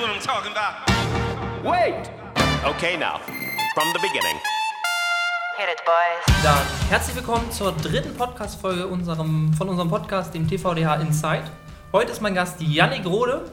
what I'm talking about. Wait! Okay, now, from the beginning. Hit it, boys. Dann herzlich willkommen zur dritten Podcast-Folge unserem, von unserem Podcast, dem TVDH Inside. Heute ist mein Gast Yannick Rode.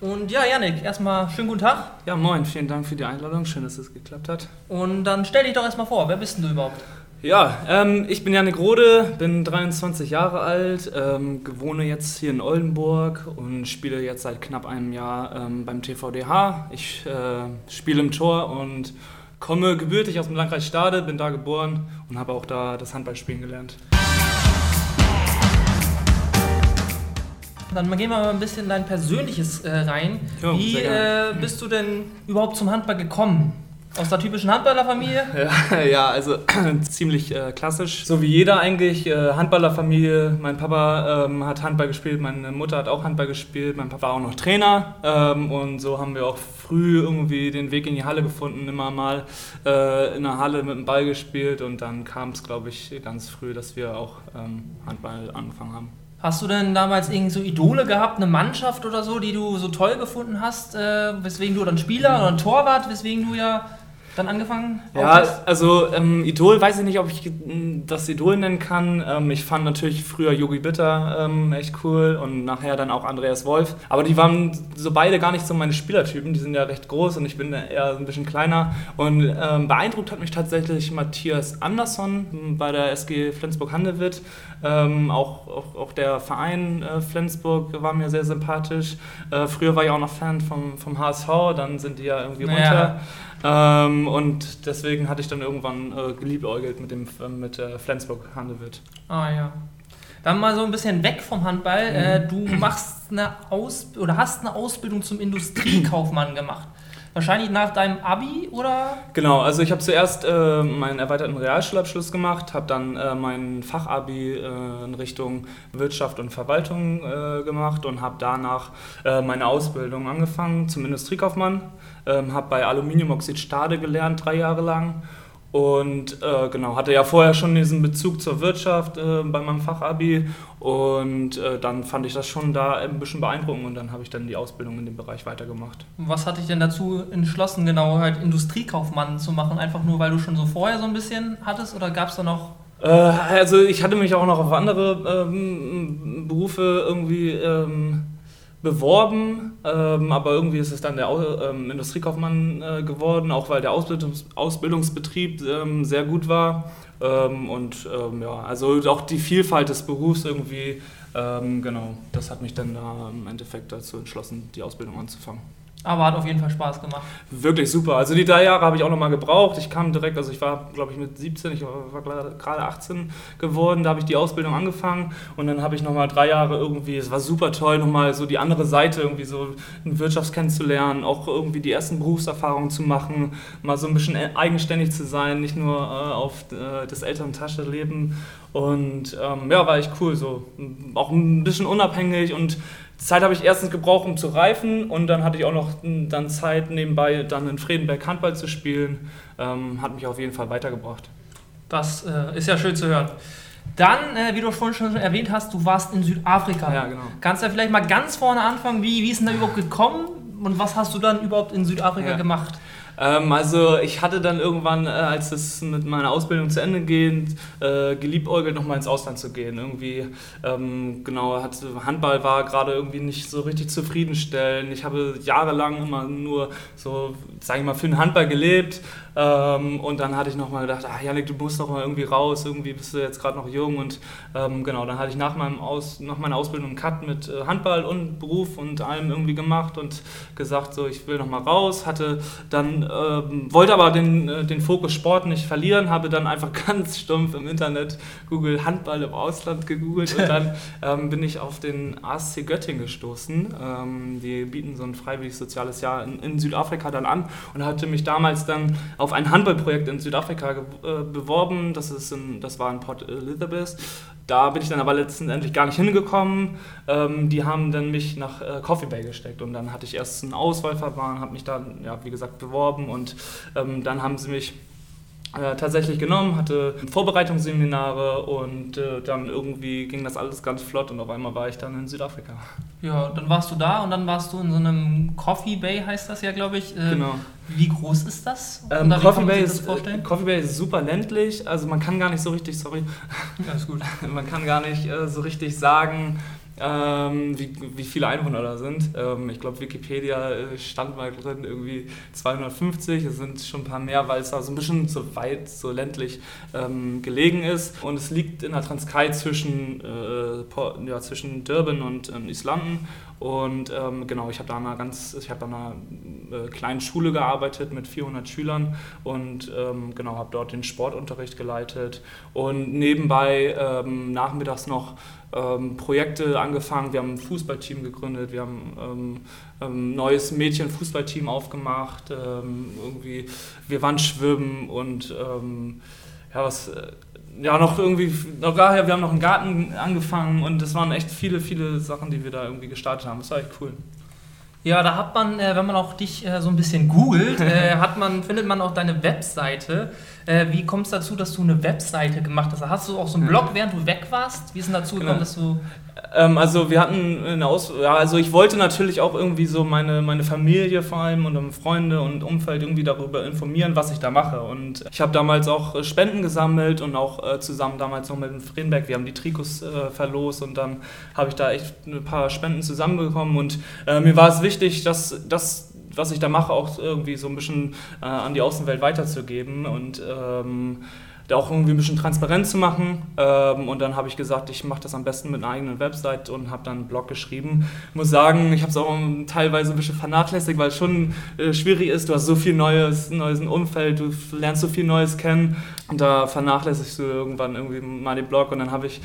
Und ja, Yannick, erstmal schönen guten Tag. Ja, moin, vielen Dank für die Einladung. Schön, dass es geklappt hat. Und dann stell dich doch erstmal vor, wer bist denn du überhaupt? Ja, ähm, ich bin Janik Rode, bin 23 Jahre alt, ähm, wohne jetzt hier in Oldenburg und spiele jetzt seit knapp einem Jahr ähm, beim TVDH. Ich äh, spiele im Tor und komme gebürtig aus dem Landkreis Stade, bin da geboren und habe auch da das Handballspielen gelernt. Dann gehen wir mal ein bisschen in dein Persönliches äh, rein. Ja, Wie äh, bist du denn überhaupt zum Handball gekommen? Aus der typischen Handballerfamilie? Ja, ja also ziemlich äh, klassisch. So wie jeder eigentlich. Äh, Handballerfamilie. Mein Papa ähm, hat Handball gespielt, meine Mutter hat auch Handball gespielt, mein Papa war auch noch Trainer. Ähm, und so haben wir auch früh irgendwie den Weg in die Halle gefunden, immer mal äh, in der Halle mit dem Ball gespielt. Und dann kam es, glaube ich, ganz früh, dass wir auch ähm, Handball angefangen haben. Hast du denn damals irgendwie so Idole gehabt, eine Mannschaft oder so, die du so toll gefunden hast, äh, weswegen du dann Spieler oder ein Torwart, weswegen du ja dann angefangen Ja, also ähm, Idol weiß ich nicht, ob ich das Idol nennen kann. Ähm, ich fand natürlich früher Yogi Bitter ähm, echt cool und nachher dann auch Andreas Wolf. Aber die waren so beide gar nicht so meine Spielertypen. Die sind ja recht groß und ich bin eher ein bisschen kleiner. Und ähm, beeindruckt hat mich tatsächlich Matthias Andersson m, bei der SG Flensburg-Handewitt. Ähm, auch, auch, auch der Verein äh, Flensburg war mir sehr sympathisch. Äh, früher war ich auch noch Fan vom, vom HSV, dann sind die ja irgendwie Ja. runter. Ähm, und deswegen hatte ich dann irgendwann äh, geliebäugelt mit, dem, äh, mit äh, Flensburg Handewitt. Ah ja. Dann mal so ein bisschen weg vom Handball. Mhm. Äh, du machst eine Aus oder hast eine Ausbildung zum Industriekaufmann gemacht. Wahrscheinlich nach deinem Abi oder? Genau, also ich habe zuerst äh, meinen erweiterten Realschulabschluss gemacht, habe dann äh, mein Fachabi äh, in Richtung Wirtschaft und Verwaltung äh, gemacht und habe danach äh, meine Ausbildung angefangen zum Industriekaufmann. Ähm, habe bei Aluminiumoxid Stade gelernt, drei Jahre lang. Und äh, genau, hatte ja vorher schon diesen Bezug zur Wirtschaft äh, bei meinem Fachabi. Und äh, dann fand ich das schon da ein bisschen beeindruckend und dann habe ich dann die Ausbildung in dem Bereich weitergemacht. Was hat dich denn dazu entschlossen, genau halt Industriekaufmann zu machen? Einfach nur, weil du schon so vorher so ein bisschen hattest oder gab es da noch? Äh, also ich hatte mich auch noch auf andere ähm, Berufe irgendwie ähm, beworben, ähm, aber irgendwie ist es dann der ähm, Industriekaufmann äh, geworden, auch weil der Ausbildungs Ausbildungsbetrieb ähm, sehr gut war. Ähm, und ähm, ja, also auch die Vielfalt des Berufs irgendwie, ähm, genau, das hat mich dann da im Endeffekt dazu entschlossen, die Ausbildung anzufangen. Aber hat auf jeden Fall Spaß gemacht. Wirklich super. Also die drei Jahre habe ich auch nochmal gebraucht. Ich kam direkt, also ich war, glaube ich, mit 17, ich war, gerade 18 geworden, da habe ich die Ausbildung angefangen und dann habe ich nochmal drei Jahre irgendwie, es war super toll, nochmal so die andere Seite irgendwie so in Wirtschaft kennenzulernen, auch irgendwie die ersten Berufserfahrungen zu machen, mal so ein bisschen eigenständig zu sein, nicht nur äh, auf äh, das Elterntasche leben und ähm, ja, war echt cool, so auch ein bisschen unabhängig und Zeit habe ich erstens gebraucht, um zu reifen und dann hatte ich auch noch m, dann Zeit nebenbei dann in Fredenberg Handball zu spielen. Ähm, hat mich auf jeden Fall weitergebracht. Das äh, ist ja schön zu hören. Dann, äh, wie du vorhin schon erwähnt hast, du warst in Südafrika. Ja, genau. Kannst du ja vielleicht mal ganz vorne anfangen, wie, wie ist denn da überhaupt gekommen und was hast du dann überhaupt in Südafrika Ja. gemacht? Ähm, also ich hatte dann irgendwann, äh, als es mit meiner Ausbildung zu Ende geht, äh, geliebäugelt, nochmal ins Ausland zu gehen. Irgendwie, ähm, genau, hat, Handball war gerade irgendwie nicht so richtig zufriedenstellend. Ich habe jahrelang immer nur so, sage ich mal, für den Handball gelebt. Ähm, und dann hatte ich nochmal gedacht, ah Janik, du musst doch mal irgendwie raus, irgendwie bist du jetzt gerade noch jung. Und ähm, genau, dann hatte ich nach, meinem Aus, nach meiner Ausbildung einen Cut mit äh, Handball und Beruf und allem irgendwie gemacht und gesagt, so ich will nochmal raus. Hatte dann, ähm, wollte aber den, äh, den Fokus Sport nicht verlieren, habe dann einfach ganz stumpf im Internet Google Handball im Ausland gegoogelt und dann ähm, bin ich auf den ASC Göttingen gestoßen. Ähm, die bieten so ein freiwilliges soziales Jahr in, in Südafrika dann an und hatte mich damals dann auf ein Handballprojekt in Südafrika äh, beworben. Das, ist in, das war in Port Elizabeth. Da bin ich dann aber letztendlich gar nicht hingekommen. Ähm, die haben dann mich nach äh, Coffee Bay gesteckt und dann hatte ich erst ein Auswahlverfahren, habe mich dann, ja, wie gesagt, beworben und ähm, dann haben sie mich äh, tatsächlich genommen, hatte Vorbereitungsseminare und äh, dann irgendwie ging das alles ganz flott und auf einmal war ich dann in Südafrika. Ja, dann warst du da und dann warst du in so einem Coffee Bay, heißt das ja, glaube ich. Äh, Genau. Wie groß ist das? Ähm, Coffee, Bay ist, vorstellen? äh, Coffee Bay ist super ländlich, also man kann gar nicht so richtig, sorry, Alles gut. man kann gar nicht äh, so richtig sagen, ähm, wie, wie viele Einwohner da sind. Ähm, ich glaube, Wikipedia äh, stand mal drin, irgendwie 250. Es sind schon ein paar mehr, weil es da so ein bisschen so weit, so ländlich ähm, gelegen ist. Und es liegt in der Transkei zwischen, äh, ja, zwischen Durban und ähm, Islanden. Und ähm, genau, ich habe da einer ganz, ich habe an einer äh, kleinen Schule gearbeitet mit 400 Schülern und ähm, genau habe dort den Sportunterricht geleitet und nebenbei ähm, nachmittags noch ähm, Projekte angefangen. Wir haben ein Fußballteam gegründet, wir haben ähm, ein neues Mädchenfußballteam aufgemacht. Ähm, irgendwie, wir waren schwimmen und ähm, ja, was, äh, ja, noch irgendwie, noch daher, wir haben noch einen Garten angefangen und das waren echt viele, viele Sachen, die wir da irgendwie gestartet haben. Das war echt cool. Ja, da hat man, äh, wenn man auch dich äh, so ein bisschen googelt, hat man, findet man auch deine Webseite. Äh, wie kommt es dazu, dass du eine Webseite gemacht hast? Hast du auch so einen Blog, während du weg warst? Wie ist denn dazu gekommen, Genau. dass du. Ähm, also wir hatten eine Aus ja, also ich wollte natürlich auch irgendwie so meine, meine Familie vor allem und Freunde und Umfeld irgendwie darüber informieren, was ich da mache. Und ich habe damals auch äh, Spenden gesammelt und auch äh, zusammen damals noch mit dem Friedenberg, wir haben die Trikots äh, verlost und dann habe ich da echt ein paar Spenden zusammenbekommen und äh, mir war es wichtig, dass das was ich da mache, auch irgendwie so ein bisschen äh, an die Außenwelt weiterzugeben und ähm, da auch irgendwie ein bisschen transparent zu machen. Ähm, und dann habe ich gesagt, ich mache das am besten mit einer eigenen Website und habe dann einen Blog geschrieben. Ich muss sagen, ich habe es auch teilweise ein bisschen vernachlässigt, weil es schon äh, schwierig ist. Du hast so viel Neues, neues Umfeld, du lernst so viel Neues kennen. Und da vernachlässigst du irgendwann irgendwie mal den Blog und dann habe ich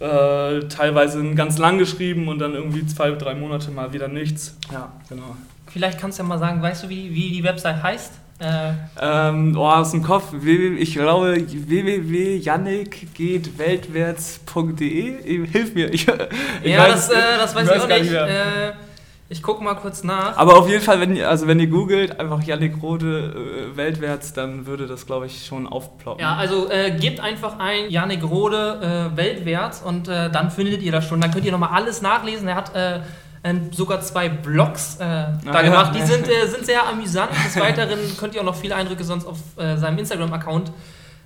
äh, teilweise ganz lang geschrieben und dann irgendwie zwei, drei Monate mal wieder nichts. Ja, genau. Vielleicht kannst du ja mal sagen, weißt du, wie, wie die Website heißt? Äh, Ähm, oh, aus dem Kopf, ich glaube www.jannikgehtweltwärts.de. Hilf mir. Ich, ich ja, weiß- das, äh, das weiß ich auch nicht. Äh, ich gucke mal kurz nach. Aber auf jeden Fall, wenn ihr, also wenn ihr googelt, einfach Jannik Rode äh, weltwärts, dann würde das, glaube ich, schon aufploppen. Ja, also äh, gebt einfach ein Janik Rode äh, weltwärts und dann findet ihr das schon. Dann könnt ihr nochmal alles nachlesen. Er hat ähm, sogar zwei Blogs äh, da ja. gemacht. Die sind, äh, sind sehr amüsant. Des Weiteren könnt ihr auch noch viele Eindrücke sonst auf äh, seinem Instagram-Account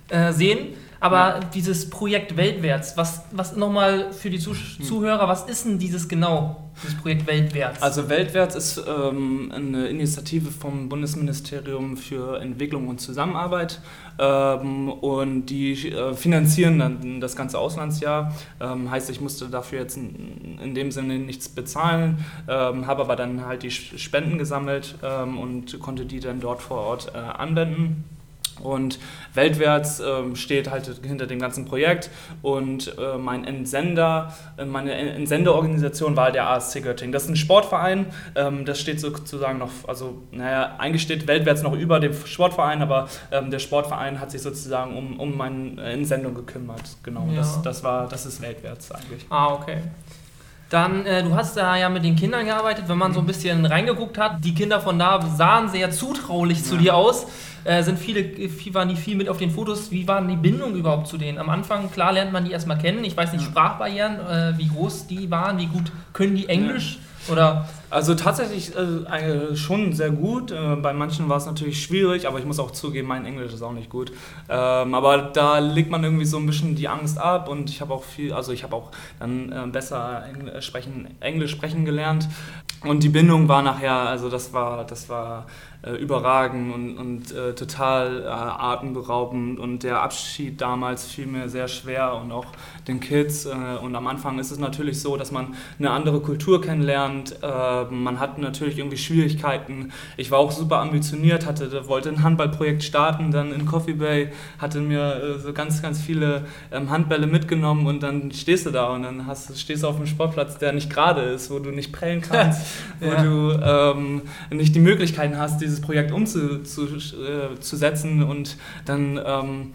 äh, sehen. Aber dieses Projekt Weltwärts, was, was nochmal für die Zuh Zuhörer, was ist denn dieses genau, dieses Projekt Weltwärts? Also Weltwärts ist ähm, eine Initiative vom Bundesministerium für Entwicklung und Zusammenarbeit ähm, und die äh, finanzieren dann das ganze Auslandsjahr. Ähm, heißt, ich musste dafür jetzt in, in dem Sinne nichts bezahlen, ähm, habe aber dann halt die Spenden gesammelt ähm, und konnte die dann dort vor Ort äh, anwenden. Und weltwärts ähm, steht halt hinter dem ganzen Projekt und äh, mein Entsender, äh, meine En- Entsendeorganisation war der ASC Göttingen. Das ist ein Sportverein, ähm, das steht sozusagen noch, also naja, eigentlich steht weltwärts noch über dem Sportverein, aber ähm, der Sportverein hat sich sozusagen um, um meine Entsendung gekümmert. Genau, Ja. das, das war, das ist weltwärts eigentlich. Ah, okay. Dann, äh, du hast da ja mit den Kindern gearbeitet, wenn man so ein bisschen reingeguckt hat. Die Kinder von da sahen sehr zutraulich zu Ja. dir aus. Äh, sind viele, viel, waren die viel mit auf den Fotos. Wie waren die Bindung überhaupt zu denen? Am Anfang, klar, lernt man die erstmal kennen. Ich weiß nicht, Sprachbarrieren, äh, wie groß die waren, wie gut können die Englisch? Oder Also tatsächlich äh, äh, schon sehr gut. Äh, bei manchen war es natürlich schwierig, aber ich muss auch zugeben, mein Englisch ist auch nicht gut. Ähm, aber da legt man irgendwie so ein bisschen die Angst ab und ich habe auch viel, also ich habe auch dann äh, besser Engl sprechen, Englisch sprechen gelernt. Und die Bindung war nachher, also das war, das war äh, überragend und, und äh, total äh, atemberaubend und der Abschied damals fiel mir sehr schwer und auch den Kids. Äh, und am Anfang ist es natürlich so, dass man eine andere Kultur kennenlernt. Äh, man hat natürlich irgendwie Schwierigkeiten. Ich war auch super ambitioniert, hatte, wollte ein Handballprojekt starten, dann in Coffee Bay, hatte mir äh, so ganz, ganz viele ähm, Handbälle mitgenommen und dann stehst du da und dann hast, stehst du auf einem Sportplatz, der nicht gerade ist, wo du nicht prellen kannst, Ja. wo du ähm, nicht die Möglichkeiten hast, dieses Projekt umzusetzen und dann ähm,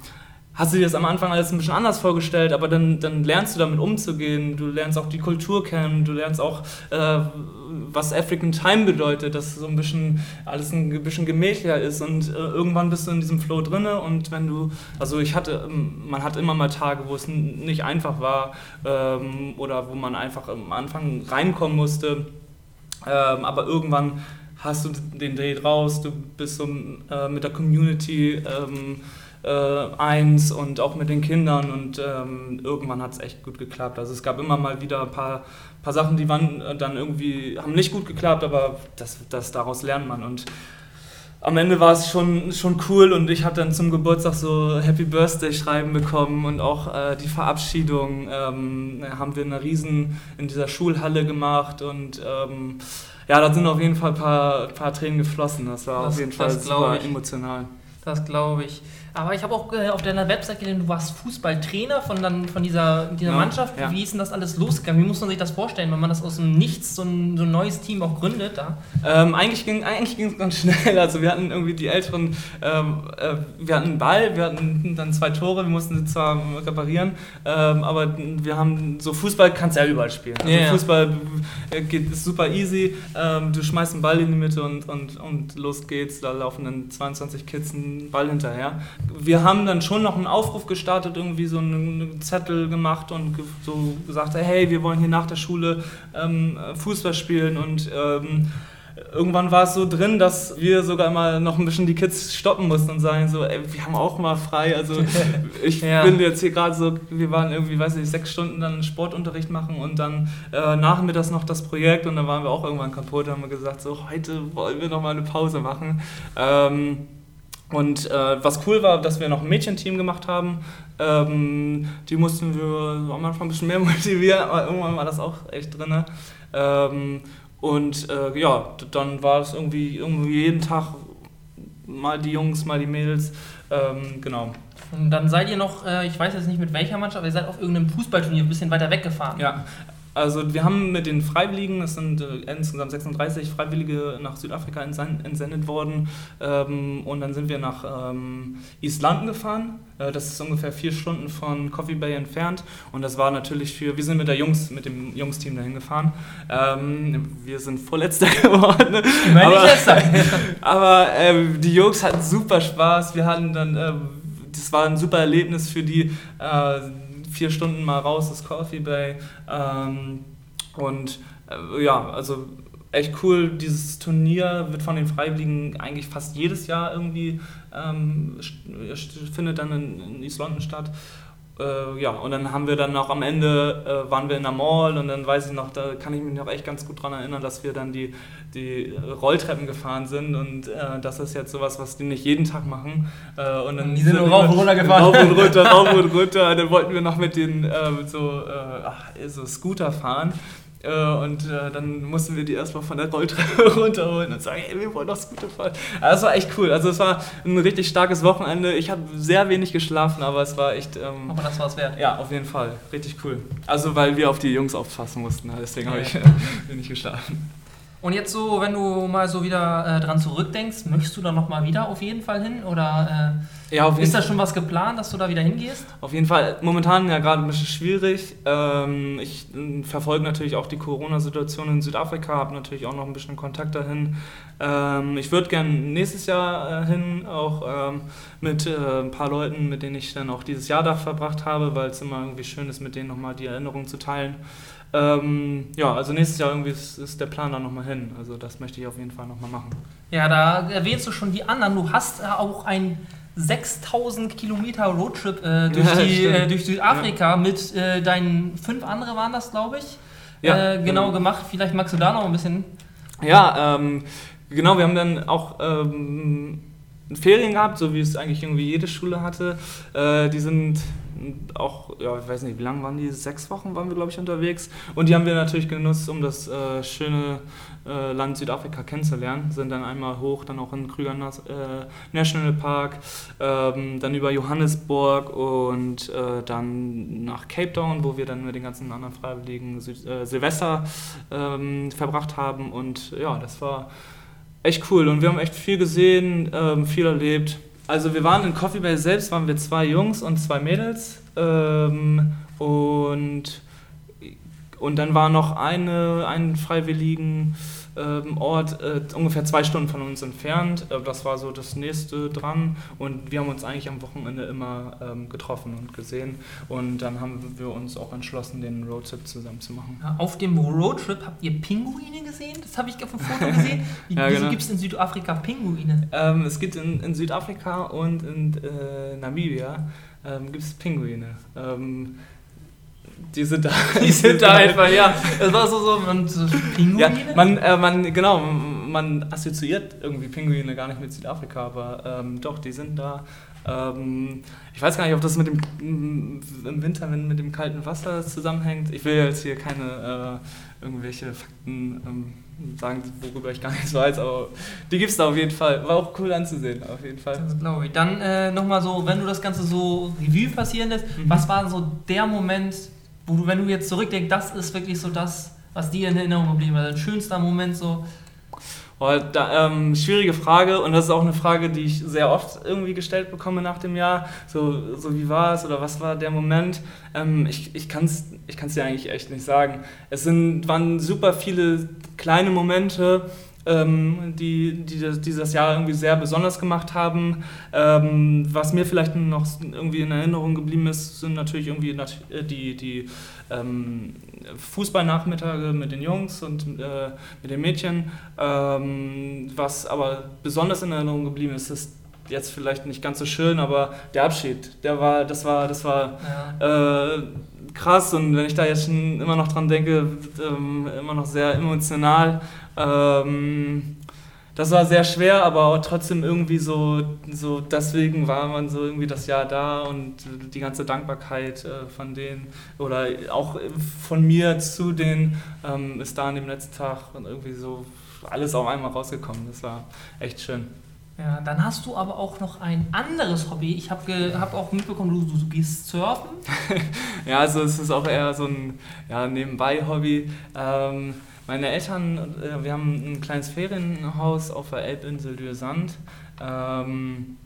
hast du dir das am Anfang alles ein bisschen anders vorgestellt, aber dann, dann lernst du damit umzugehen, du lernst auch die Kultur kennen, du lernst auch, äh, was African Time bedeutet, dass so ein bisschen alles ein bisschen gemächlicher ist. Und äh, irgendwann bist du in diesem Flow drinne. Und wenn du, also ich hatte, ähm, man hat immer mal Tage, wo es nicht einfach war ähm, oder wo man einfach am Anfang reinkommen musste, ähm, aber irgendwann hast du den Dreh raus, du bist so äh, mit der Community ähm, äh, eins und auch mit den Kindern und ähm, irgendwann hat es echt gut geklappt. Also es gab immer mal wieder ein paar, paar Sachen, die waren äh, dann irgendwie, haben nicht gut geklappt, aber das, das daraus lernt man und am Ende war es schon, schon cool und ich habe dann zum Geburtstag so Happy Birthday Schreiben bekommen und auch äh, die Verabschiedung ähm, haben wir in einer Riesen in dieser Schulhalle gemacht und ähm, ja, da sind auf jeden Fall ein paar, paar Tränen geflossen. Das war Das- auf jeden Fall super ich. emotional. Das glaube ich. Aber ich habe auch äh, auf deiner Website gesehen, du warst Fußballtrainer von, dann, von dieser, dieser Ja, Mannschaft. ja. Wie ist denn das alles losgegangen? Wie muss man sich das vorstellen, wenn man das aus dem Nichts so ein, so ein neues Team auch gründet? Da? Ähm, eigentlich ging eigentlich es ganz schnell. Also wir hatten irgendwie die Älteren, ähm, äh, wir hatten einen Ball, wir hatten dann zwei Tore, wir mussten sie zwar reparieren, ähm, aber wir haben so Fußball kannst du ja überall spielen. Also ja. Fußball äh, geht ist super easy. Ähm, du schmeißt einen Ball in die Mitte und, und, und los geht's. Da laufen dann 22 Kids einen Ball hinterher. Wir haben dann schon noch einen Aufruf gestartet, irgendwie so einen, Zettel gemacht und so gesagt, hey, wir wollen hier nach der Schule ähm, Fußball spielen und ähm, irgendwann war es so drin, dass wir sogar mal noch ein bisschen die Kids stoppen mussten und sagen so, ey, wir haben auch mal frei. Also ich Ja. bin jetzt hier gerade so, wir waren irgendwie, weiß nicht, sechs Stunden dann Sportunterricht machen und dann äh, nachmittags noch das Projekt und dann waren wir auch irgendwann kaputt, haben wir gesagt, so heute wollen wir noch mal eine Pause machen. Ähm, und äh, was cool war, dass wir noch ein Mädchenteam gemacht haben. Ähm, die mussten wir am Anfang ein bisschen mehr motivieren, aber irgendwann war das auch echt drin. Ähm, und äh, ja, dann war es irgendwie, irgendwie jeden Tag mal die Jungs, mal die Mädels. Ähm, genau. Und dann seid ihr noch, äh, ich weiß jetzt nicht mit welcher Mannschaft, aber ihr seid auf irgendeinem Fußballturnier ein bisschen weiter weggefahren. Ja, also wir haben mit den Freiwilligen, es sind äh, insgesamt 36 Freiwillige nach Südafrika entsen- entsendet worden ähm, und dann sind wir nach ähm, East London gefahren. Äh, das ist ungefähr vier Stunden von Coffee Bay entfernt und das war natürlich für, wir sind mit der Jungs, mit dem Jungsteam dahin gefahren. Ähm, wir sind Vorletzter geworden. Immerhin nicht aber- letzter. aber ähm, die Jungs hatten super Spaß. Wir hatten dann, ähm, das war ein super Erlebnis für die. Vier Stunden mal raus aus Coffee Bay. Ähm, und äh, ja, also echt cool. Dieses Turnier wird von den Freiwilligen eigentlich fast jedes Jahr irgendwie ähm, findet dann in, in East London statt. Äh, ja, und dann haben wir dann noch am Ende, äh, waren wir in der Mall und dann weiß ich noch, da kann ich mich noch echt ganz gut dran erinnern, dass wir dann die, die Rolltreppen gefahren sind und äh, das ist jetzt sowas, was die nicht jeden Tag machen. Äh, und dann Die sind nur wir rauf und runter gefahren. Rauf und runter, rauf und runter. Dann wollten wir noch mit den äh, so, äh, ach, so Scooter fahren. Äh, Und äh, dann mussten wir die erstmal von der Rolltreppe runterholen und sagen, hey, wir wollen doch Scooter fahren. Aber das war echt cool. Also es war ein richtig starkes Wochenende. Ich habe sehr wenig geschlafen, aber es war echt... Ähm, Aber das war's wert. ja, auf jeden Fall. Richtig cool. Also weil wir auf die Jungs aufpassen mussten. Deswegen habe Ja. ich wenig geschlafen. Und jetzt so, wenn du mal so wieder äh, dran zurückdenkst, möchtest du da nochmal wieder auf jeden Fall hin? Oder Ja, äh, ist da schon was geplant, dass du da wieder hingehst? Auf jeden Fall momentan ja gerade ein bisschen schwierig. Ähm, ich äh, verfolge natürlich auch die Corona-Situation in Südafrika, habe natürlich auch noch ein bisschen Kontakt dahin. Ähm, ich würde gerne nächstes Jahr äh, hin, auch ähm, mit äh, ein paar Leuten, mit denen ich dann auch dieses Jahr da verbracht habe, weil es immer irgendwie schön ist, mit denen nochmal die Erinnerungen zu teilen. Ähm, ja, also nächstes Jahr irgendwie ist, ist der Plan da nochmal hin. Also das möchte ich auf jeden Fall nochmal machen. Ja, da erwähnst du schon die anderen. Du hast auch ein 6000 Kilometer Roadtrip äh, durch, Ja, die, äh, durch Südafrika mit äh, deinen fünf andere waren das, glaube ich. Ja, äh, genau genau. gemacht. Vielleicht magst du da noch ein bisschen. Ja, ähm, genau, wir haben dann auch ähm, Ferien gehabt, so wie es eigentlich irgendwie jede Schule hatte. Äh, die sind auch, ja, ich weiß nicht, wie lange waren die? Sechs Wochen waren wir, glaube ich, unterwegs. Und die haben wir natürlich genutzt, um das äh, schöne äh, Land Südafrika kennenzulernen. Sind dann einmal hoch, dann auch in Krüger äh, National Park, ähm, dann über Johannesburg und äh, dann nach Cape Town, wo wir dann mit den ganzen anderen Freiwilligen Süd äh, Silvester ähm, verbracht haben. Und ja, das war echt cool. Und wir haben echt viel gesehen, ähm, viel erlebt. Also wir waren in Coffee Bay selbst, waren wir zwei Jungs und zwei Mädels. Ähm, und, und dann war noch eine, ein freiwilligen Ort äh, ungefähr zwei Stunden von uns entfernt. Äh, das war so das nächste dran. Und wir haben uns eigentlich am Wochenende immer ähm, getroffen und gesehen. Und dann haben wir uns auch entschlossen, den Roadtrip zusammen zu machen. Ja, auf dem Roadtrip habt ihr Pinguine gesehen? Das habe ich auf dem Foto gesehen. Wie, Ja, wieso genau. gibt es in Südafrika Pinguine? Ähm, es gibt in, in Südafrika und in äh, Namibia ähm, gibt es Pinguine. Die sind da. Die sind da einfach, ja. Das war so, so und Pinguine? Ja, man, äh, man, genau, man assoziiert irgendwie Pinguine gar nicht mit Südafrika, aber ähm, doch, die sind da. Ähm, ich weiß gar nicht, ob das mit dem m, im Winter wenn mit dem kalten Wasser zusammenhängt. Ich will jetzt hier keine äh, irgendwelche Fakten ähm, sagen, worüber ich gar nichts weiß, aber die gibt es da auf jeden Fall. War auch cool anzusehen, auf jeden Fall. Das glaube ich. Dann äh, nochmal so, wenn du das Ganze so Revue passieren lässt, Mhm. was war so der Moment, wo du, wenn du jetzt zurückdenkst, das ist wirklich so das, was dir in Erinnerung geblieben ist, dein schönster Moment so. Oh, da, ähm, schwierige Frage und das ist auch eine Frage, die ich sehr oft irgendwie gestellt bekomme nach dem Jahr. So, so wie war es oder was war der Moment? Ähm, ich ich kann es ich kann's dir eigentlich echt nicht sagen. Es sind, waren super viele kleine Momente, ähm, die, die das, die das Jahr irgendwie sehr besonders gemacht haben. Ähm, was mir vielleicht noch irgendwie in Erinnerung geblieben ist, sind natürlich irgendwie äh, die, die ähm, Fußballnachmittage mit den Jungs und äh, mit den Mädchen. Ähm, was aber besonders in Erinnerung geblieben ist, ist jetzt vielleicht nicht ganz so schön, aber der Abschied, der war, das war, das war Ja. äh, krass und wenn ich da jetzt schon immer noch dran denke, ähm, immer noch sehr emotional. Ähm, das war sehr schwer, aber trotzdem irgendwie so, so, deswegen war man so irgendwie das Jahr da und die ganze Dankbarkeit äh, von denen oder auch von mir zu denen ähm, ist da an dem letzten Tag und irgendwie so alles auf einmal rausgekommen. Das war echt schön. ja, dann hast du aber auch noch ein anderes Hobby. Ich habe hab auch mitbekommen, du, du gehst surfen. Ja, also es ist auch eher so ein ja, Nebenbei-Hobby. Ähm, meine Eltern, äh, wir haben ein kleines Ferienhaus auf der Elbinsel Dürrsand. Ähm,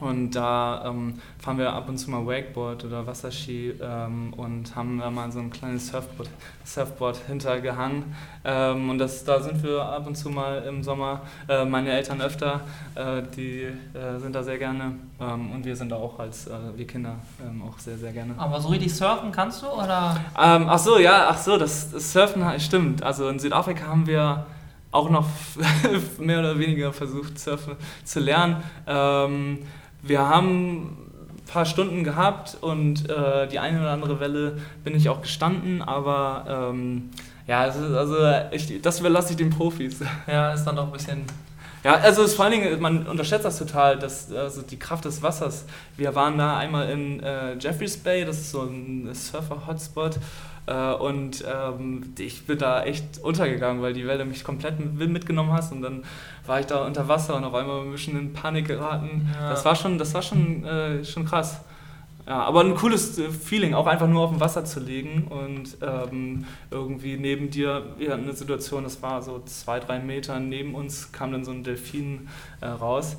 und da ähm, fahren wir ab und zu mal Wakeboard oder Wasserski ähm, und haben da mal so ein kleines Surfboard, Surfboard hintergehangen. Ähm, und das, da sind wir ab und zu mal im Sommer. Äh, meine Eltern öfter, äh, die äh, sind da sehr gerne. Ähm, und wir sind da auch als, äh, wir Kinder, ähm, auch sehr, sehr gerne. Aber so richtig surfen kannst du? Oder? Ähm, ach so, ja, ach so, das, das Surfen stimmt. Also in Südafrika haben wir auch noch mehr oder weniger versucht, Surfen zu lernen. Wir haben ein paar Stunden gehabt und äh, die eine oder andere Welle bin ich auch gestanden, aber ähm, ja, also ich, das überlasse ich den Profis. Ja, ist dann doch ein bisschen. Ja, also vor allen Dingen, man unterschätzt das total, dass, also die Kraft des Wassers. Wir waren da einmal in äh, Jeffreys Bay, das ist so ein Surfer-Hotspot. Äh, und ähm, ich bin da echt untergegangen, weil die Welle mich komplett mit, mitgenommen hat. Und dann war ich da unter Wasser und auf einmal ein bisschen in Panik geraten. Ja. Das war schon, das war schon, äh, schon krass. Ja, aber ein cooles äh, Feeling, auch einfach nur auf dem Wasser zu liegen und ähm, irgendwie neben dir, wir hatten eine Situation, das war so zwei, drei Meter neben uns, kam dann so ein Delfin äh, raus.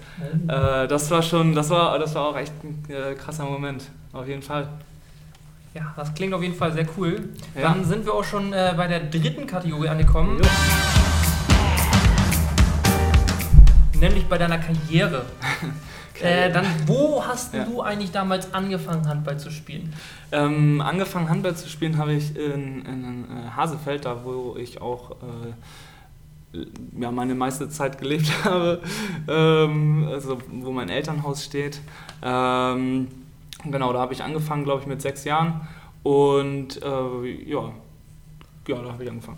Äh, das war schon, das war, das war auch echt ein äh, krasser Moment, auf jeden Fall. Ja, das klingt auf jeden Fall sehr cool. Ja. Dann sind wir auch schon äh, bei der dritten Kategorie angekommen, Jo. nämlich bei deiner Karriere. Okay. Äh, dann, wo hast Ja. du eigentlich damals angefangen, Handball zu spielen? Ähm, angefangen Handball zu spielen habe ich in, in äh, Hasefeld, da wo ich auch äh, ja, meine meiste Zeit gelebt habe, ähm, also wo mein Elternhaus steht. Ähm, genau, da habe ich angefangen, glaube ich, mit sechs Jahren und äh, ja, ja, da habe ich angefangen.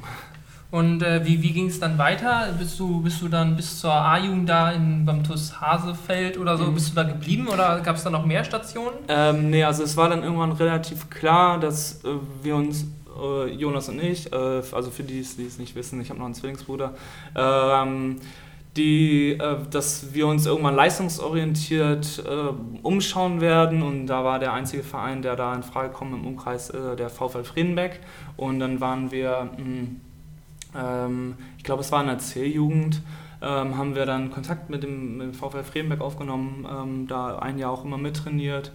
Und äh, wie, wie ging es dann weiter? Bist du, bist du dann bis zur A-Jugend da in, beim TuS Hasefeld oder so, Mhm. bist du da geblieben oder gab es da noch mehr Stationen? Ähm, nee, also es war dann irgendwann relativ klar, dass äh, wir uns, äh, Jonas und ich, äh, also für die, die es nicht wissen, ich habe noch einen Zwillingsbruder, ähm, die, äh, dass wir uns irgendwann leistungsorientiert äh, umschauen werden und da war der einzige Verein, der da in Frage kommt im Umkreis, äh, der VfL Friedenbeck und dann waren wir mh, ähm, ich glaube, es war in der C-Jugend, ähm, haben wir dann Kontakt mit dem, mit dem VfL Fredenberg aufgenommen, ähm, da ein Jahr auch immer mittrainiert.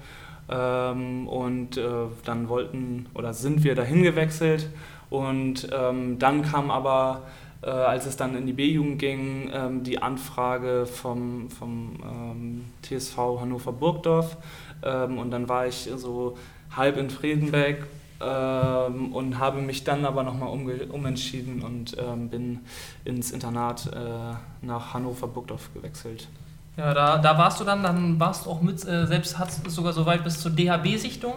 Ähm, und äh, dann wollten oder sind wir dahin gewechselt. Und ähm, dann kam aber, äh, als es dann in die B-Jugend ging, ähm, die Anfrage vom, vom ähm, TSV Hannover Burgdorf. Ähm, und dann war ich so halb in Fredenberg ähm, und habe mich dann aber nochmal umentschieden und ähm, bin ins Internat äh, nach Hannover Burgdorf gewechselt. Ja, da, da warst du dann, dann warst du auch mit, äh, selbst hat es sogar so weit bis zur DHB-Sichtung,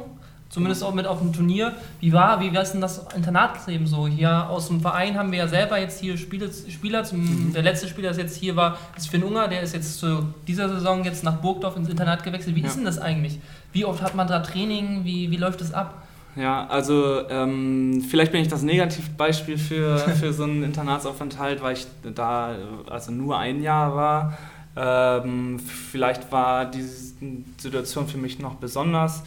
zumindest auch mit auf dem Turnier. Wie war, wie war es denn das Internatsleben so? Hier aus dem Verein haben wir ja selber jetzt hier Spiele, Spieler, zum, mhm. der letzte Spieler, der jetzt hier war, ist Finn Unger, der ist jetzt zu dieser Saison jetzt nach Burgdorf ins Internat gewechselt. Wie ja. ist denn das eigentlich? Wie oft hat man da Training? Wie, wie läuft es ab? Ja, also ähm, vielleicht bin ich das Negativbeispiel für, für so einen Internatsaufenthalt, weil ich da also nur ein Jahr war. Ähm, vielleicht war diese Situation für mich noch besonders,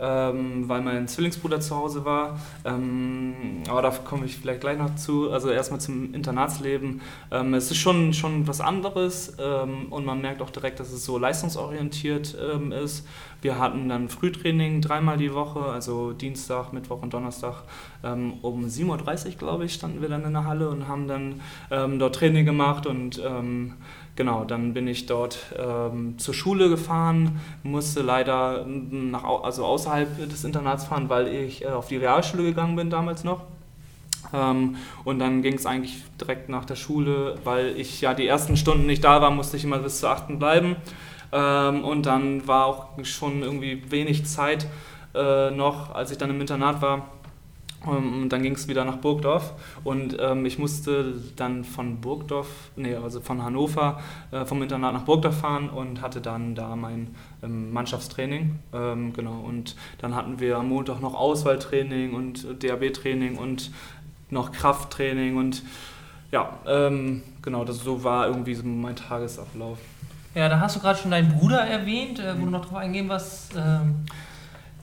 ähm, weil mein Zwillingsbruder zu Hause war. Ähm, aber da komme ich vielleicht gleich noch zu. Also erstmal zum Internatsleben. Ähm, es ist schon, schon was anderes ähm, und man merkt auch direkt, dass es so leistungsorientiert ähm, ist. Wir hatten dann Frühtraining dreimal die Woche, also Dienstag, Mittwoch und Donnerstag. um 7.30 Uhr, glaube ich, standen wir dann in der Halle und haben dann dort Training gemacht und Genau, dann bin ich dort ähm, zur Schule gefahren, musste leider nach, also außerhalb des Internats fahren, weil ich äh, auf die Realschule gegangen bin damals noch. Ähm, und dann ging es eigentlich direkt nach der Schule, weil ich ja die ersten Stunden nicht da war, musste ich immer bis zur 8. bleiben. Ähm, und dann war auch schon irgendwie wenig Zeit äh, noch, als ich dann im Internat war und dann ging es wieder nach Burgdorf und ähm, ich musste dann von Burgdorf, nee, also von Hannover äh, vom Internat nach Burgdorf fahren und hatte dann da mein ähm, Mannschaftstraining. Ähm, genau, und dann hatten wir am Montag noch Auswahltraining und DAB-Training und noch Krafttraining und ja, ähm, genau, das so war irgendwie so mein Tagesablauf. Ja, da hast du gerade schon deinen Bruder erwähnt, äh, wo du noch drauf eingehen, was.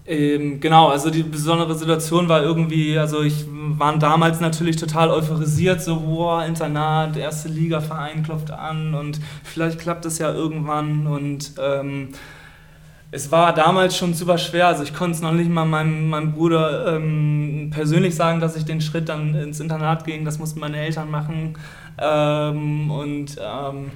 Ähm genau, also die besondere Situation war irgendwie, also ich war damals natürlich total euphorisiert, so, boah, Internat, erste Liga, Verein klopft an und vielleicht klappt es ja irgendwann und ähm, es war damals schon super schwer, also ich konnte es noch nicht mal meinem, meinem Bruder ähm, persönlich sagen, dass ich den Schritt dann ins Internat ging, das mussten meine Eltern machen ähm, und ähm,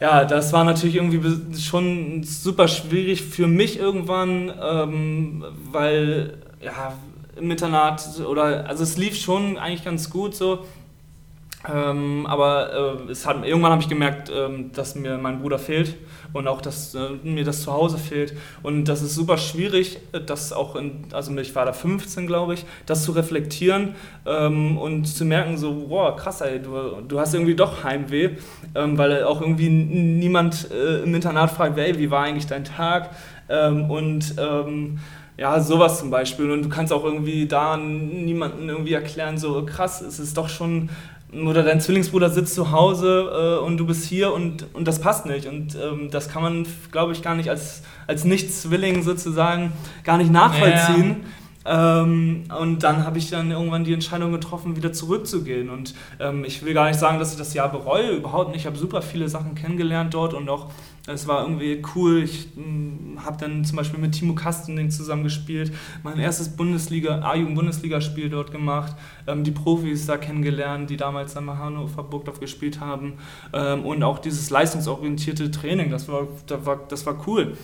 ja, das war natürlich irgendwie schon super schwierig für mich irgendwann, ähm, weil ja, im Internat oder also es lief schon eigentlich ganz gut so, ähm, aber äh, es hat, irgendwann habe ich gemerkt, ähm, dass mir mein Bruder fehlt und auch, dass äh, mir das zu Hause fehlt. Und das ist super schwierig, das auch in, also ich war da 15, glaube ich, das zu reflektieren ähm, und zu merken, so, boah, krass, ey, du, du hast irgendwie doch Heimweh, ähm, weil auch irgendwie niemand äh, im Internat fragt, ey, wie war eigentlich dein Tag? Ähm, und ähm, ja, sowas zum Beispiel. Und du kannst auch irgendwie da niemanden irgendwie erklären, so krass, es ist doch schon oder dein Zwillingsbruder sitzt zu Hause äh, und du bist hier und, und das passt nicht. Und ähm, das kann man, glaube ich, gar nicht als, als Nicht-Zwilling sozusagen gar nicht nachvollziehen. Ja. Ähm, und dann habe ich dann irgendwann die Entscheidung getroffen, wieder zurückzugehen. Und ähm, ich will gar nicht sagen, dass ich das Jahr bereue, überhaupt nicht. Ich habe super viele Sachen kennengelernt dort und auch es war irgendwie cool. Ich hm, habe dann zum Beispiel mit Timo Kastening zusammen gespielt, mein erstes Bundesliga, A-Jugend-Bundesliga-Spiel dort gemacht, ähm, die Profis da kennengelernt, die damals bei Hannover Burgdorf gespielt haben ähm, und auch dieses leistungsorientierte Training, das war, das war, das war cool.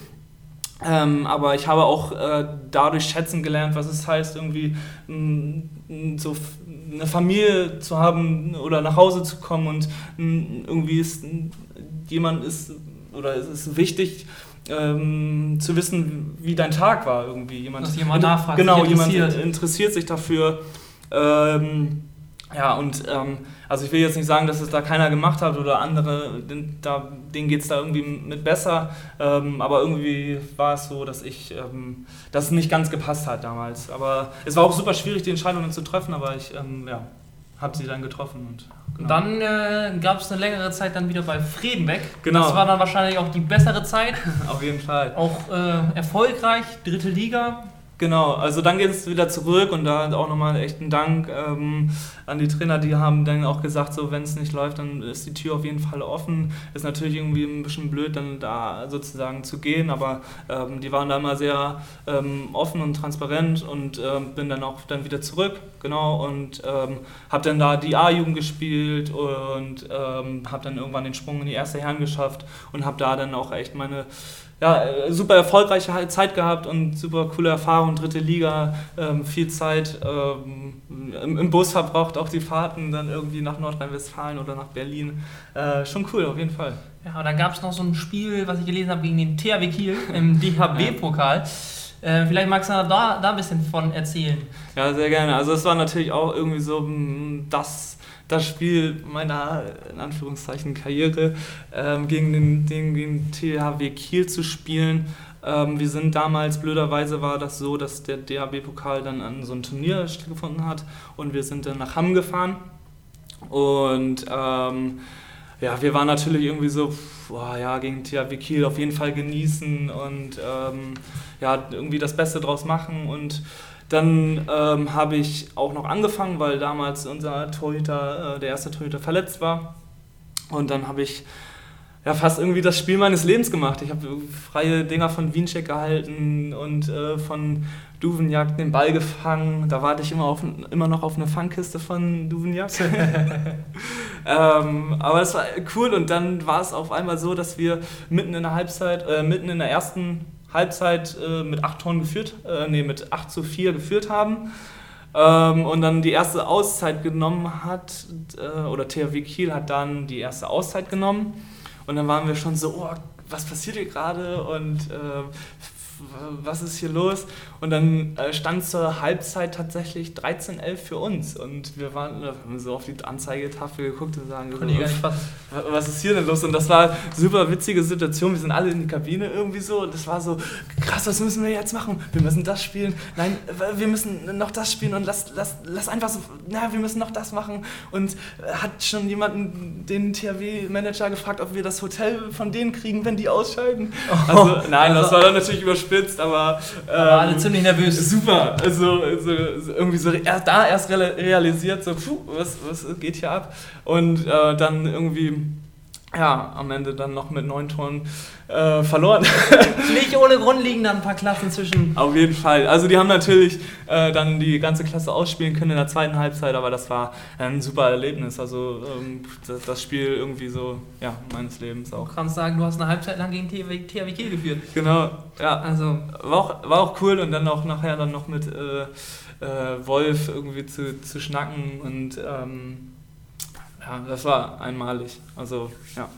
Ähm, aber ich habe auch äh, dadurch schätzen gelernt, was es heißt, irgendwie mh, hm, so eine Familie zu haben oder nach Hause zu kommen und mh, irgendwie ist jemand ist oder es ist wichtig ähm, zu wissen, wie dein Tag war irgendwie. Jemand, Dass jemand nachfragt, genau, jemand interessiert sich dafür. Ähm, ja, und ähm, also ich will jetzt nicht sagen, dass es da keiner gemacht hat oder andere, da, denen geht es da irgendwie mit besser, ähm, aber irgendwie war es so, dass ich, ähm, dass es nicht ganz gepasst hat damals. Aber es war auch super schwierig, die Entscheidungen zu treffen, aber ich, ähm, ja, habe sie dann getroffen. Und, genau. dann äh, gab es eine längere Zeit dann wieder bei Fredenbeck. Genau. Das war dann wahrscheinlich auch die bessere Zeit. Auf jeden Fall. Auch äh, erfolgreich, dritte Liga. Genau, also dann geht es wieder zurück und da auch nochmal echt ein Dank ähm, an die Trainer, die haben dann auch gesagt, so wenn es nicht läuft, dann ist die Tür auf jeden Fall offen. Ist natürlich irgendwie ein bisschen blöd, dann da sozusagen zu gehen, aber ähm, die waren da immer sehr ähm, offen und transparent und ähm, bin dann auch dann wieder zurück, genau, und ähm, habe dann da die A-Jugend gespielt und ähm, habe dann irgendwann den Sprung in die erste Herren geschafft und habe da dann auch echt meine ja, äh, super erfolgreiche Zeit gehabt und super coole Erfahrung, dritte Liga, ähm, viel Zeit ähm, im, im, Bus verbraucht, auch die Fahrten dann irgendwie nach Nordrhein-Westfalen oder nach Berlin. Äh, schon cool, auf jeden Fall. Ja, und dann gab es noch so ein Spiel, was ich gelesen habe, gegen den THW Kiel im DHB-Pokal. Äh, vielleicht magst du da, da ein bisschen von erzählen. Ja, sehr gerne. Also es war natürlich auch irgendwie so mm, das das Spiel meiner, in Anführungszeichen, Karriere ähm, gegen, den, den, den THW Kiel zu spielen. Ähm, wir sind damals, blöderweise war das so, dass der DHB-Pokal dann an so ein Turnier stattgefunden hat und wir sind dann nach Hamm gefahren und ähm, ja, wir waren natürlich irgendwie so, boah, ja, gegen THW Kiel auf jeden Fall genießen und ähm, ja, irgendwie das Beste draus machen und dann ähm, habe ich auch noch angefangen, weil damals unser Torhüter, äh, der erste Torhüter, verletzt war. Und dann habe ich ja, fast irgendwie das Spiel meines Lebens gemacht. Ich habe freie Dinger von Wiencheck gehalten und äh, von Duvenjagd den Ball gefangen. Da warte ich immer, auf, immer noch auf eine Fangkiste von Duvenjagd. ähm, aber es war cool und dann war es auf einmal so, dass wir mitten in der Halbzeit, äh, mitten in der ersten Halbzeit äh, mit 8 Toren geführt, äh, nee, mit 8 zu 4 geführt haben. Ähm, und dann die erste Auszeit genommen hat, äh, oder THW Kiel hat dann die erste Auszeit genommen. Und dann waren wir schon so, oh, was passiert hier gerade und äh, was ist hier los? Und dann äh, stand zur Halbzeit tatsächlich 13-11 für uns. Und wir waren äh, haben so auf die Anzeigetafel geguckt und sagen, was, was ist hier denn los? Und das war eine super witzige Situation. Wir sind alle in die Kabine irgendwie so. Und das war so, krass, was müssen wir jetzt machen? Wir müssen das spielen. Nein, wir müssen noch das spielen und lass, lass, lass einfach so, na, wir müssen noch das machen. Und äh, hat schon jemanden, den THW-Manager gefragt, ob wir das Hotel von denen kriegen, wenn die ausscheiden. Also, nein, das also war dann natürlich überspitzt, aber. Ähm, aber alle ziemlich nervös. Super. Also, also irgendwie so erst, da erst realisiert, so, puh, was, was geht hier ab? Und äh, dann irgendwie ja, am Ende dann noch mit neun Toren äh, verloren. Nicht ohne Grund liegen dann ein paar Klassen zwischen. Auf jeden Fall. Also die haben natürlich äh, dann die ganze Klasse ausspielen können in der zweiten Halbzeit, aber das war ein super Erlebnis. Also ähm, das, das, Spiel irgendwie so, ja, meines Lebens auch. Du kannst sagen, du hast eine Halbzeit lang gegen THW Kiel geführt. Genau, ja. Also war auch, war auch cool und dann auch nachher dann noch mit äh, äh Wolf irgendwie zu, zu schnacken und ähm, ja, das war einmalig. Also, ja.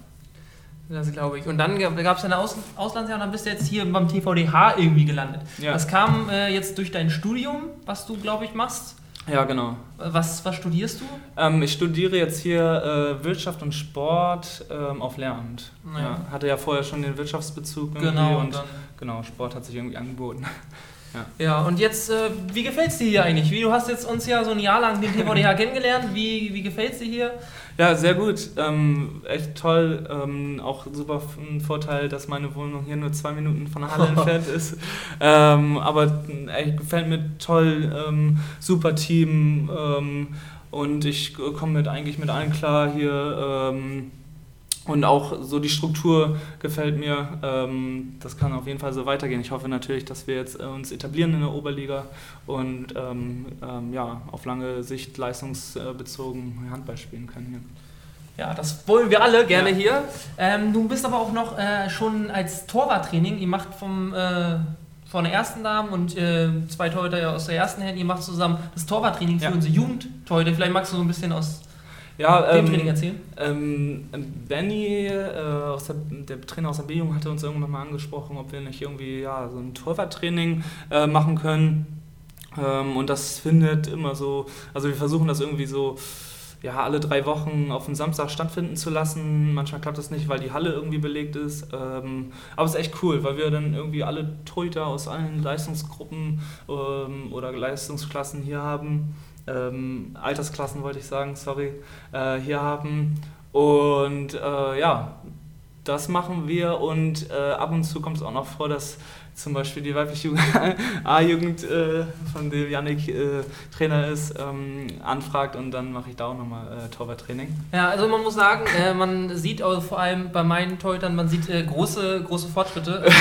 Das glaube ich. Und dann gab es eine Aus Auslandsjahr und dann bist du jetzt hier beim TVDH irgendwie gelandet. Ja. Das kam äh, jetzt durch dein Studium, was du, glaube ich, machst. Ja, genau. Was, was studierst du? Ähm, ich studiere jetzt hier äh, Wirtschaft und Sport ähm, auf Lehramt. Ja. Ja, hatte ja vorher schon den Wirtschaftsbezug genau, und, und genau, Sport hat sich irgendwie angeboten. Ja. ja, und jetzt, äh, wie gefällt es dir hier eigentlich? Wie, du hast jetzt uns ja so ein Jahr lang den TVDH kennengelernt. Wie, wie gefällt es dir hier? Ja, sehr gut. Ähm, echt toll. Ähm, auch super ein Vorteil, dass meine Wohnung hier nur zwei Minuten von der Halle entfernt ist. Ähm, aber echt gefällt mir toll. Ähm, super Team. Ähm, und ich komme mit, eigentlich mit allen klar hier ähm, und auch so die Struktur gefällt mir. Ähm, das kann auf jeden Fall so weitergehen. Ich hoffe natürlich, dass wir jetzt äh, uns etablieren in der Oberliga und ähm, ähm, ja, auf lange Sicht leistungsbezogen Handball spielen können hier. Ja, das wollen wir alle gerne ja. hier. Ähm, du bist aber auch noch äh, schon als Torwarttraining. Ihr macht vom äh, von der ersten Dame und äh, zwei Torhüter aus der ersten Hand. Ihr macht zusammen das Torwarttraining für ja. unsere Jugendtorhüter. Vielleicht magst du so ein bisschen aus ja, ähm, Training erzählen? Ähm, Benny, äh, aus der, der Trainer aus der B-Jugend, hatte uns irgendwann mal angesprochen, ob wir nicht irgendwie ja, so ein Torwarttraining äh, machen können. Ähm, und das findet immer so, also wir versuchen das irgendwie so ja, alle drei Wochen auf den Samstag stattfinden zu lassen. Manchmal klappt das nicht, weil die Halle irgendwie belegt ist. Ähm, aber es ist echt cool, weil wir dann irgendwie alle Torhüter aus allen Leistungsgruppen ähm, oder Leistungsklassen hier haben ähm, Altersklassen wollte ich sagen, sorry, äh, hier haben. Und äh, ja, das machen wir und äh, ab und zu kommt es auch noch vor, dass zum Beispiel die weibliche Jugend- A-Jugend, äh, von der Yannick äh, Trainer ist, ähm, anfragt und dann mache ich da auch nochmal äh, Torwarttraining. Ja, also man muss sagen, äh, man sieht auch vor allem bei meinen Torhütern, man sieht äh, große, große Fortschritte.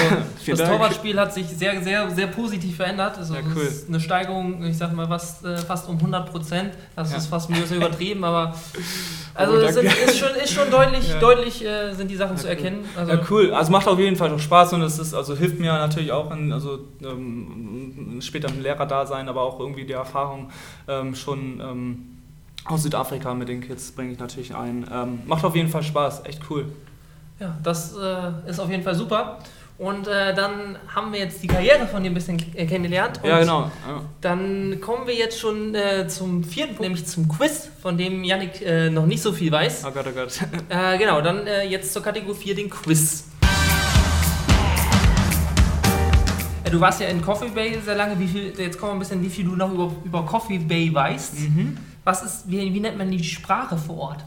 Also das Dank. Torwartspiel hat sich sehr, sehr, sehr positiv verändert. Also Ja, cool. ist eine Steigerung, ich sag mal, fast, äh, fast um 100 Prozent. Das Ja. ist fast ein bisschen übertrieben, aber also Oh, es sind, ist, schon, ist schon deutlich, Ja. deutlich äh, sind die Sachen zu erkennen. Also, Ja, cool. Also macht auf jeden Fall doch Spaß und es ist, also hilft mir natürlich auch in, also ähm, später im Lehrerdasein, aber auch irgendwie die Erfahrung ähm, schon ähm, aus Südafrika mit den Kids bringe ich natürlich ein. Ähm, macht auf jeden Fall Spaß, echt cool. Ja, das äh, ist auf jeden Fall super. Und äh, dann haben wir jetzt die Karriere von dir ein bisschen äh, kennengelernt. Ja, genau. Ja. Dann kommen wir jetzt schon äh, zum vierten Punkt, nämlich zum Quiz, von dem Yannick äh, noch nicht so viel weiß. Oh Gott, oh Gott. Äh, genau, dann äh, jetzt zur Kategorie 4, den Quiz. Du warst ja in Coffee Bay sehr lange. Wie viel, jetzt kommen wir ein bisschen, wie viel du noch über, über Coffee Bay weißt. Mhm. Was ist, wie, wie nennt man die Sprache vor Ort?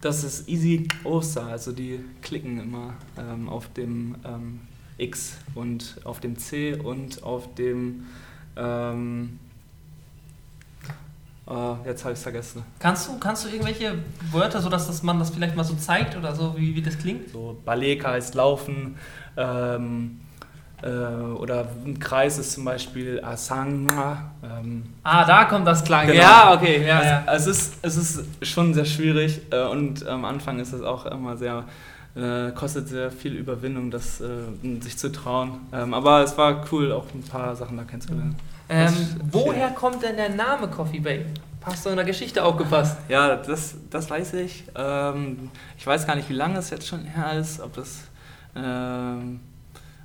Das ist Easy Oster, also die klicken immer ähm, auf dem ähm, X und auf dem C und auf dem. Ähm, äh, jetzt habe ich es vergessen. Kannst du, kannst du irgendwelche Wörter, sodass das man das vielleicht mal so zeigt oder so, wie, wie das klingt? So Baleka heißt laufen ähm, äh, oder ein Kreis ist zum Beispiel Asanga. Ähm, Ah, da kommt das Klang. Genau. Ja, okay, ja, ja. Es, ist, es ist schon sehr schwierig äh, und am Anfang ist es auch immer sehr, äh, kostet sehr viel Überwindung, das äh, sich zu trauen. Ähm, aber es war cool, auch ein paar Sachen da kennenzulernen. Ähm, woher kommt denn der Name Coffee Bay? Hast du in der Geschichte aufgepasst? Ja, das, das weiß ich. Ähm, ich weiß gar nicht, wie lange es jetzt schon her ist, ob das.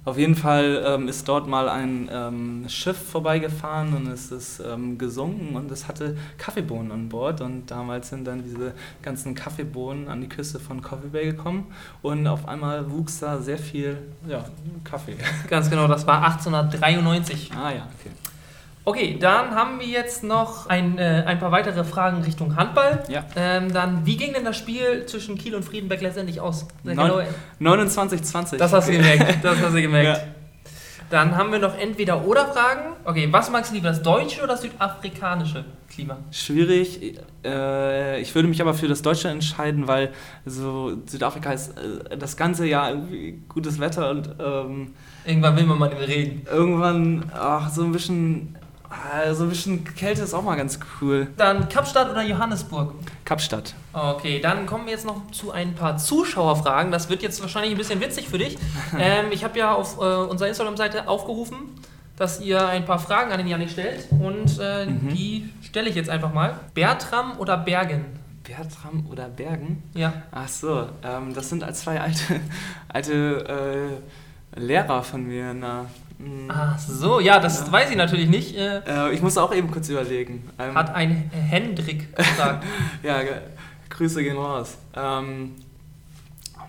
Auf jeden Fall ähm, ist dort mal ein ähm, Schiff vorbeigefahren und es ist ähm, gesunken und es hatte Kaffeebohnen an Bord und damals sind dann diese ganzen Kaffeebohnen an die Küste von Coffee Bay gekommen und auf einmal wuchs da sehr viel ja, Kaffee. Ganz genau, das war 1893. Ah ja, okay. Okay, dann haben wir jetzt noch ein, äh, ein paar weitere Fragen Richtung Handball. Ja. Ähm, dann, wie ging denn das Spiel zwischen Kiel und Friedenberg letztendlich aus? Sehr Neun- genau. 29-20. Das hast du gemerkt. Das hast du gemerkt. Ja. Dann haben wir noch entweder oder Fragen. Okay, was magst du lieber, das deutsche oder das südafrikanische Klima? Schwierig. Äh, ich würde mich aber für das Deutsche entscheiden, weil so Südafrika ist äh, das ganze Jahr irgendwie gutes Wetter und ähm, Irgendwann will man mal den Regen. irgendwann ach, so ein bisschen ah, so ein bisschen Kälte ist auch mal ganz cool. Dann Kapstadt oder Johannesburg? Kapstadt. Okay, dann kommen wir jetzt noch zu ein paar Zuschauerfragen. Das wird jetzt wahrscheinlich ein bisschen witzig für dich. ähm, ich habe ja auf äh, unserer Instagram-Seite aufgerufen, dass ihr ein paar Fragen an den Janik stellt. Und äh, Mhm. die stelle ich jetzt einfach mal. Bertram oder Bergen? Bertram oder Bergen? Ja. Ach so, ähm, das sind als zwei alte, alte äh, Lehrer von mir. Na, mm, Ach so, ja, das Ja. weiß ich natürlich nicht. Äh, äh, ich muss auch eben kurz überlegen. Ähm, hat ein Hendrik gefragt. Ja, Grüße gehen raus. Ähm,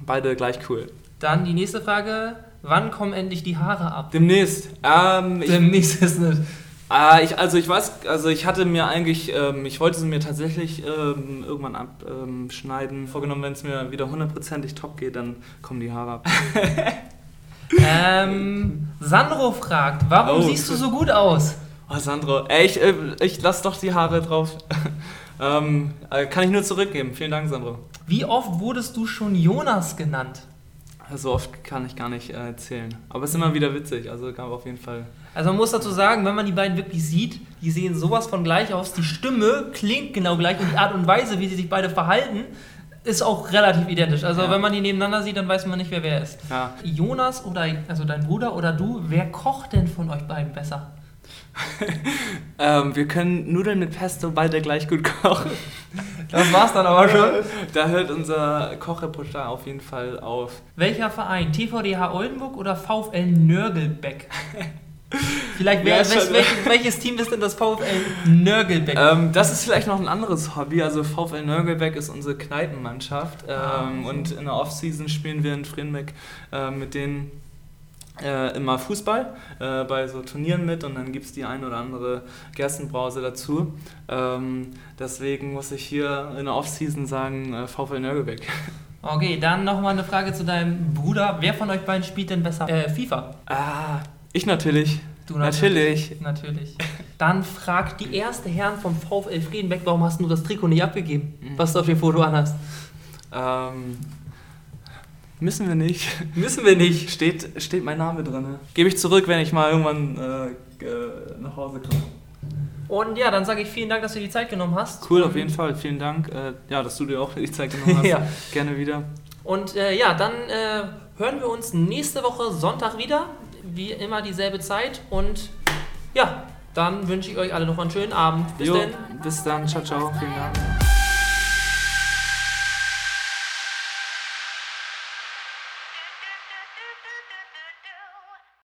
beide gleich cool. Dann die nächste Frage. Wann kommen endlich die Haare ab? Demnächst. Ähm, Demnächst ist nicht. äh, ich, also ich weiß, also ich hatte mir eigentlich, ähm, ich wollte sie mir tatsächlich ähm, irgendwann abschneiden. Vorgenommen, wenn es mir wieder hundertprozentig top geht, dann kommen die Haare ab. Ähm, Sandro fragt, warum Oh. siehst du so gut aus? Oh, Sandro, ey, ich, äh, ich lass doch die Haare drauf. ähm, äh, kann ich nur zurückgeben. Vielen Dank, Sandro. Wie oft wurdest du schon Jonas genannt? So oft kann ich gar nicht äh, erzählen. Aber es ist immer wieder witzig, also kann auf jeden Fall. Also man muss dazu sagen, wenn man die beiden wirklich sieht, die sehen sowas von gleich aus. Die Stimme klingt genau gleich und die Art und Weise, wie sie sich beide verhalten, ist auch relativ identisch. Also Ja. wenn man die nebeneinander sieht, dann weiß man nicht, wer wer ist. Ja. Jonas oder also dein Bruder oder du, wer kocht denn von euch beiden besser? Ähm, wir können Nudeln mit Pesto beide gleich gut kochen. Das war's dann aber schon. Da hört unser Kochreporter auf jeden Fall auf. Welcher Verein? TVDH Oldenburg oder VfL Nörgelbeck? Vielleicht wer, Ja, welches, welches, welches Team ist denn das VfL Nörgelbeck? Ähm, das ist vielleicht noch ein anderes Hobby. Also VfL Nörgelbeck ist unsere Kneipenmannschaft. Ähm, Ah. Und in der Offseason spielen wir in Friedenbeck äh, mit denen äh, immer Fußball äh, bei so Turnieren mit und dann gibt es die ein oder andere Gerstenbrause dazu. Ähm, deswegen muss ich hier in der Offseason sagen, äh, VfL Nörgelbeck. Okay, dann nochmal eine Frage zu deinem Bruder. Wer von euch beiden spielt denn besser äh, FIFA? Ah, ich natürlich. Du Natürlich. Natürlich. Dann fragt die erste Herren vom VfL Friedenbeck, warum hast du das Trikot nicht abgegeben, was du auf dem Foto anhast? Ähm, müssen wir nicht. Müssen wir nicht. Steht, steht mein Name drin. Gebe ich zurück, wenn ich mal irgendwann äh, nach Hause komme. Und ja, dann sage ich vielen Dank, dass du dir die Zeit genommen hast. Cool, auf jeden Fall. Vielen Dank. Äh, ja, dass du dir auch die Zeit genommen hast. Ja. Gerne wieder. Und äh, ja, dann äh, hören wir uns nächste Woche Sonntag wieder. Wie immer dieselbe Zeit. Und ja, dann wünsche ich euch alle noch einen schönen Abend. Bis Jo, dann. bis dann. Ciao, ciao. Vielen Dank.